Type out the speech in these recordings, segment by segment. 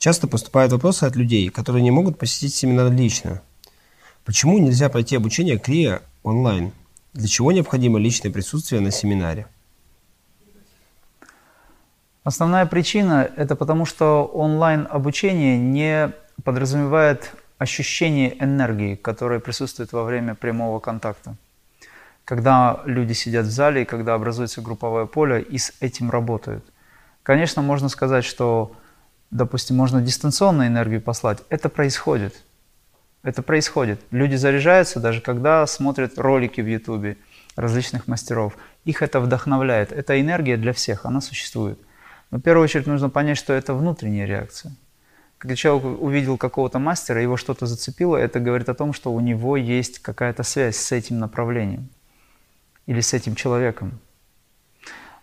Часто поступают вопросы от людей, которые не могут посетить семинар лично. Почему нельзя пройти обучение крия онлайн? Для чего необходимо личное присутствие на семинаре? Основная причина – это потому, что онлайн-обучение не подразумевает ощущение энергии, которое присутствует во время прямого контакта. Когда люди сидят в зале, когда образуется групповое поле и с этим работают. Конечно, можно сказать, что, допустим, можно дистанционно энергию послать. Это происходит – это происходит. Люди заряжаются даже когда смотрят ролики в Ютубе различных мастеров. Их это вдохновляет. Эта энергия для всех, она существует. Но в первую очередь нужно понять, что это внутренняя реакция. Когда человек увидел какого-то мастера, его что-то зацепило, это говорит о том, что у него есть какая-то связь с этим направлением или с этим человеком.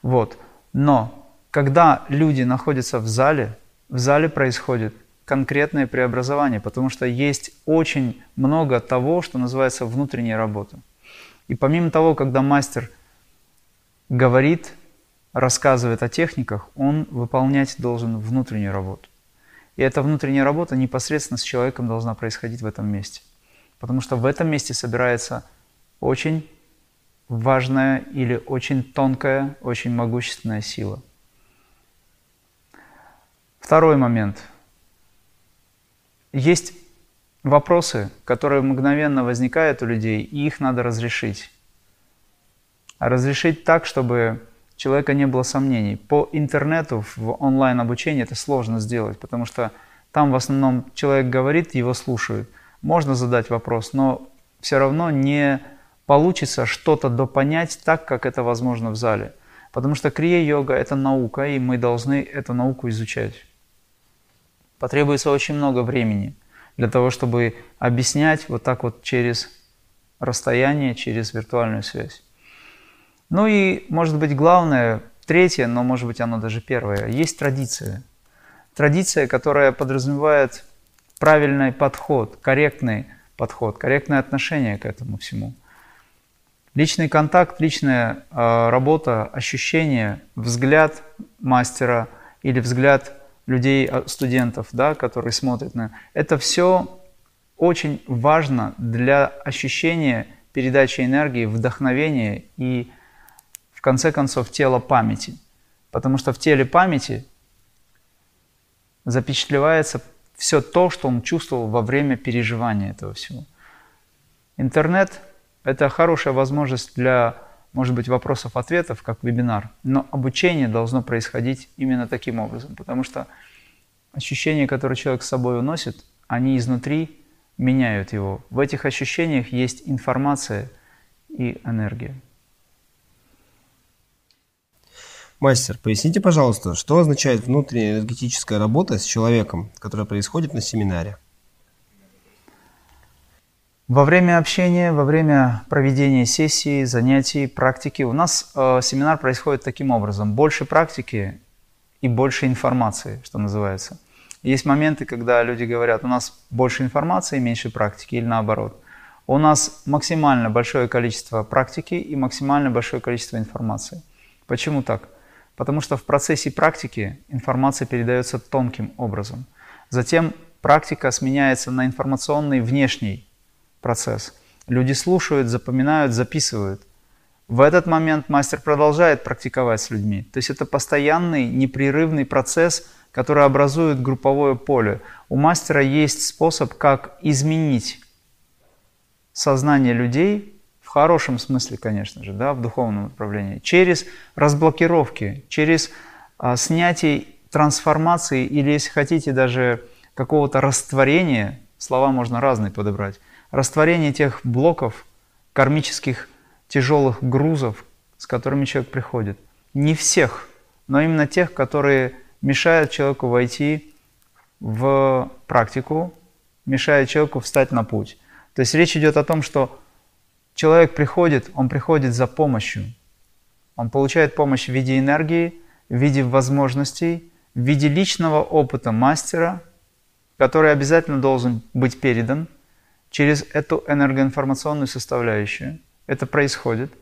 Вот. Но когда люди находятся в зале, в зале происходит конкретное преобразование, потому что есть очень много того, что называется внутренняя работа. И помимо того, когда мастер говорит, рассказывает о техниках, он выполнять должен внутреннюю работу. И эта внутренняя работа непосредственно с человеком должна происходить в этом месте. Потому что в этом месте собирается очень важная или очень тонкая, очень могущественная сила. Второй момент – есть вопросы, которые мгновенно возникают у людей, и их надо разрешить. Разрешить так, чтобы человека не было сомнений. По интернету в онлайн-обучении это сложно сделать, потому что там в основном человек говорит, его слушают. Можно задать вопрос, но все равно не получится что-то допонять так, как это возможно в зале. Потому что крия-йога – это наука, и мы должны эту науку изучать. Потребуется очень много времени для того, чтобы объяснять вот так вот через расстояние, через виртуальную связь. Ну и, может быть, главное, третье, но, может быть, оно даже первое, есть традиция. Традиция, которая подразумевает правильный подход, корректный подход, корректное отношение к этому всему. Личный контакт, личная э, работа, ощущение, взгляд мастера или взгляд людей, а, студентов, да, которые смотрят на это все очень важно для ощущения передачи энергии, вдохновения и, в конце концов, тела памяти. Потому что в теле памяти запечатлевается все то, что он чувствовал во время переживания этого всего. Интернет – это хорошая возможность для может быть, вопросов-ответов, как вебинар, но обучение должно происходить именно таким образом, потому что ощущения, которые человек с собой уносит, они изнутри меняют его. В этих ощущениях есть информация и энергия. Мастер, поясните, пожалуйста, что означает внутренняя энергетическая работа с человеком, которая происходит на семинаре? Во время общения, во время проведения сессии, занятий, практики у нас э, семинар происходит таким образом. Больше практики и больше информации, что называется. Есть моменты, когда люди говорят, у нас больше информации, меньше практики, или наоборот. У нас максимально большое количество практики и максимально большое количество информации. Почему так? Потому что в процессе практики информация передается тонким образом. Затем практика сменяется на информационный внешний процесс. Люди слушают, запоминают, записывают. В этот момент мастер продолжает практиковать с людьми. То есть это постоянный, непрерывный процесс, который образует групповое поле. У мастера есть способ, как изменить сознание людей, в хорошем смысле, конечно же, да, в духовном направлении, через разблокировки, через а, снятие трансформации или, если хотите, даже какого-то растворения, слова можно разные подобрать, растворение тех блоков, кармических тяжелых грузов, с которыми человек приходит. Не всех, но именно тех, которые мешают человеку войти в практику, мешают человеку встать на путь. То есть речь идет о том, что человек приходит, он приходит за помощью. Он получает помощь в виде энергии, в виде возможностей, в виде личного опыта мастера, который обязательно должен быть передан – через эту энергоинформационную составляющую. Это происходит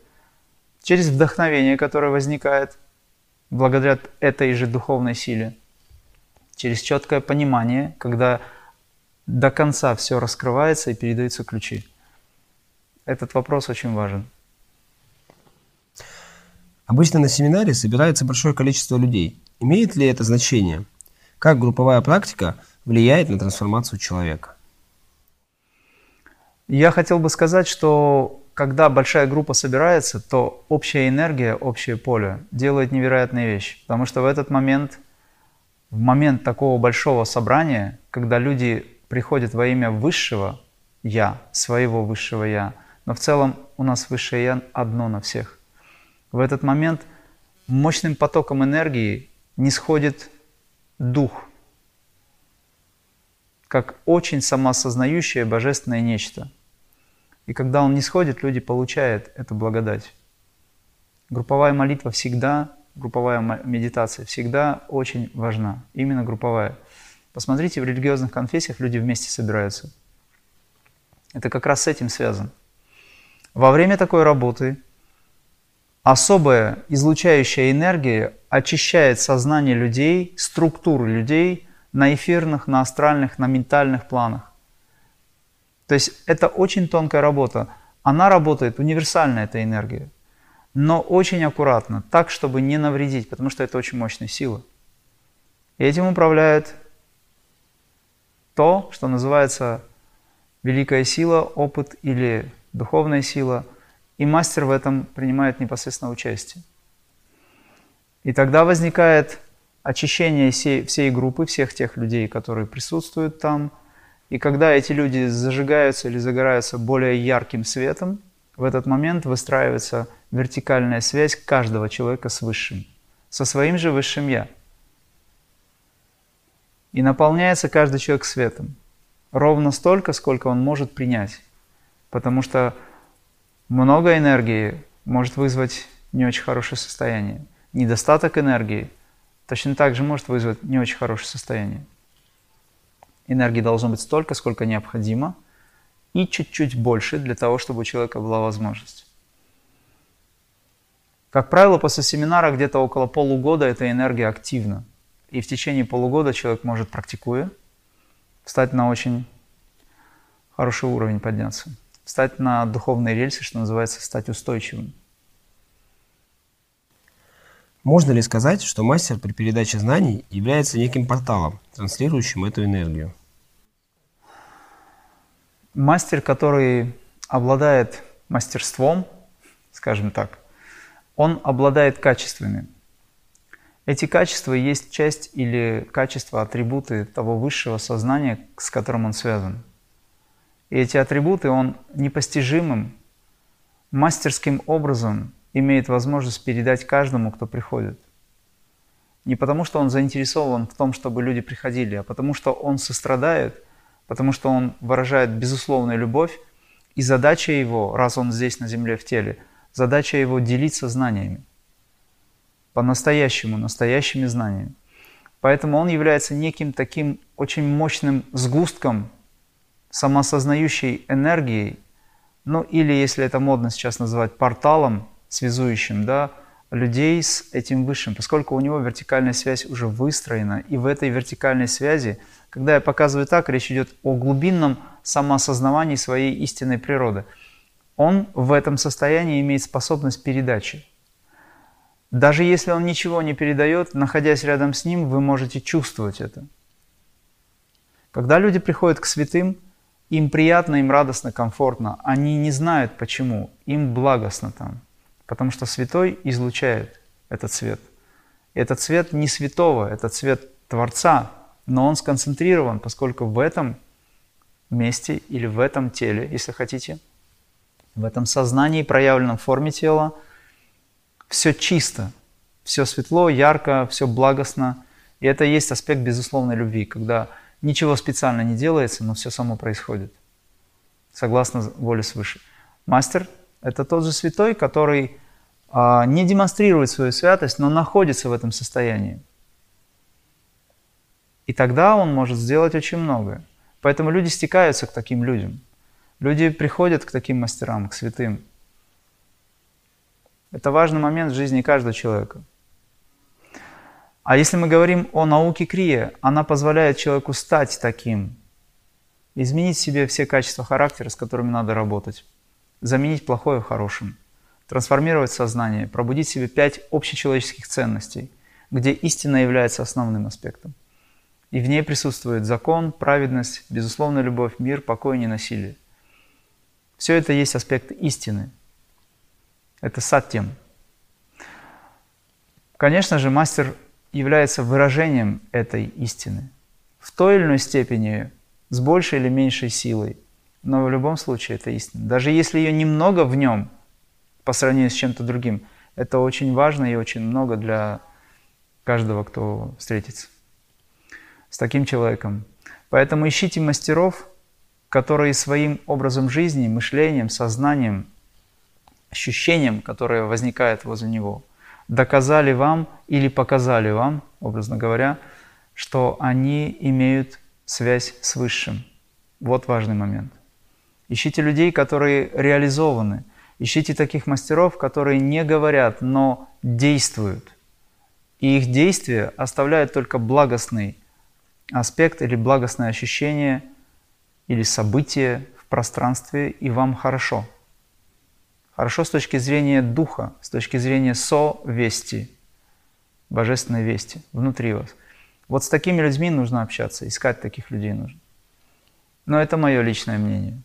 через вдохновение, которое возникает благодаря этой же духовной силе. через четкое понимание, когда до конца все раскрывается и передаются ключи. Этот вопрос очень важен. Обычно на семинаре собирается большое количество людей. Имеет ли это значение? Как групповая практика влияет на трансформацию человека? Я хотел бы сказать, что когда большая группа собирается, то общая энергия, общее поле делает невероятные вещи. Потому что в этот момент, в момент такого большого собрания, когда люди приходят во имя высшего «я», своего высшего «я», но в целом у нас высшее «я» одно на всех. В этот момент мощным потоком энергии не сходит дух, как очень самоосознающее божественное нечто – и когда он не сходит, люди получают эту благодать. Групповая молитва всегда, групповая медитация всегда очень важна. Именно групповая. Посмотрите, в религиозных конфессиях люди вместе собираются. Это как раз с этим связано. Во время такой работы особая излучающая энергия очищает сознание людей, структуры людей на эфирных, на астральных, на ментальных планах. То есть это очень тонкая работа. Она работает, универсальная эта энергия, но очень аккуратно, так, чтобы не навредить, потому что это очень мощная сила. И этим управляет то, что называется великая сила, опыт или духовная сила, и мастер в этом принимает непосредственно участие. И тогда возникает очищение всей, всей группы, всех тех людей, которые присутствуют там – и когда эти люди зажигаются или загораются более ярким светом, в этот момент выстраивается вертикальная связь каждого человека с Высшим, со своим же Высшим Я. И наполняется каждый человек светом. Ровно столько, сколько он может принять. Потому что много энергии может вызвать не очень хорошее состояние. Недостаток энергии точно так же может вызвать не очень хорошее состояние. Энергии должно быть столько, сколько необходимо, и чуть-чуть больше для того, чтобы у человека была возможность. Как правило, после семинара где-то около полугода эта энергия активна. И в течение полугода человек может, практикуя, встать на очень хороший уровень, подняться. Встать на духовные рельсы, что называется, стать устойчивым. Можно ли сказать, что мастер при передаче знаний является неким порталом, транслирующим эту энергию? Мастер, который обладает мастерством, скажем так, он обладает качествами. Эти качества есть часть или качества, атрибуты того высшего сознания, с которым он связан. И эти атрибуты он непостижимым, мастерским образом имеет возможность передать каждому, кто приходит. Не потому, что он заинтересован в том, чтобы люди приходили, а потому, что он сострадает, потому что он выражает безусловную любовь, и задача его, раз он здесь на земле в теле, задача его делиться знаниями. По-настоящему, настоящими знаниями. Поэтому он является неким таким очень мощным сгустком самосознающей энергии, ну или, если это модно сейчас называть, порталом, связующим да, людей с этим высшим, поскольку у него вертикальная связь уже выстроена. И в этой вертикальной связи, когда я показываю так, речь идет о глубинном самоосознавании своей истинной природы. Он в этом состоянии имеет способность передачи. Даже если он ничего не передает, находясь рядом с ним, вы можете чувствовать это. Когда люди приходят к святым, им приятно, им радостно, комфортно. Они не знают почему. Им благостно там. Потому что святой излучает этот цвет. И этот цвет не святого, это цвет Творца, но он сконцентрирован, поскольку в этом месте или в этом теле, если хотите, в этом сознании, проявленном форме тела, все чисто, все светло, ярко, все благостно. И это есть аспект безусловной любви, когда ничего специально не делается, но все само происходит, согласно воле свыше. Мастер это тот же святой, который а, не демонстрирует свою святость, но находится в этом состоянии. И тогда он может сделать очень многое. Поэтому люди стекаются к таким людям. Люди приходят к таким мастерам, к святым. Это важный момент в жизни каждого человека. А если мы говорим о науке крия, она позволяет человеку стать таким, изменить в себе все качества характера, с которыми надо работать, заменить плохое хорошим, трансформировать сознание, пробудить в себе пять общечеловеческих ценностей, где истина является основным аспектом. И в ней присутствует закон, праведность, безусловная любовь, мир, покой и ненасилие. Все это есть аспект истины. Это саттьям. Конечно же, мастер является выражением этой истины. В той или иной степени, с большей или меньшей силой. Но в любом случае это истина. Даже если ее немного в нем, по сравнению с чем-то другим, это очень важно и очень много для каждого, кто встретится с таким человеком. Поэтому ищите мастеров, которые своим образом жизни, мышлением, сознанием, ощущением, которое возникает возле него, доказали вам или показали вам, образно говоря, что они имеют связь с Высшим. Вот важный момент. Ищите людей, которые реализованы. Ищите таких мастеров, которые не говорят, но действуют. И их действия оставляют только благостный аспект или благостное ощущение или событие в пространстве, и вам хорошо. Хорошо с точки зрения духа, с точки зрения совести, божественной вести внутри вас. Вот с такими людьми нужно общаться, искать таких людей нужно. Но это мое личное мнение.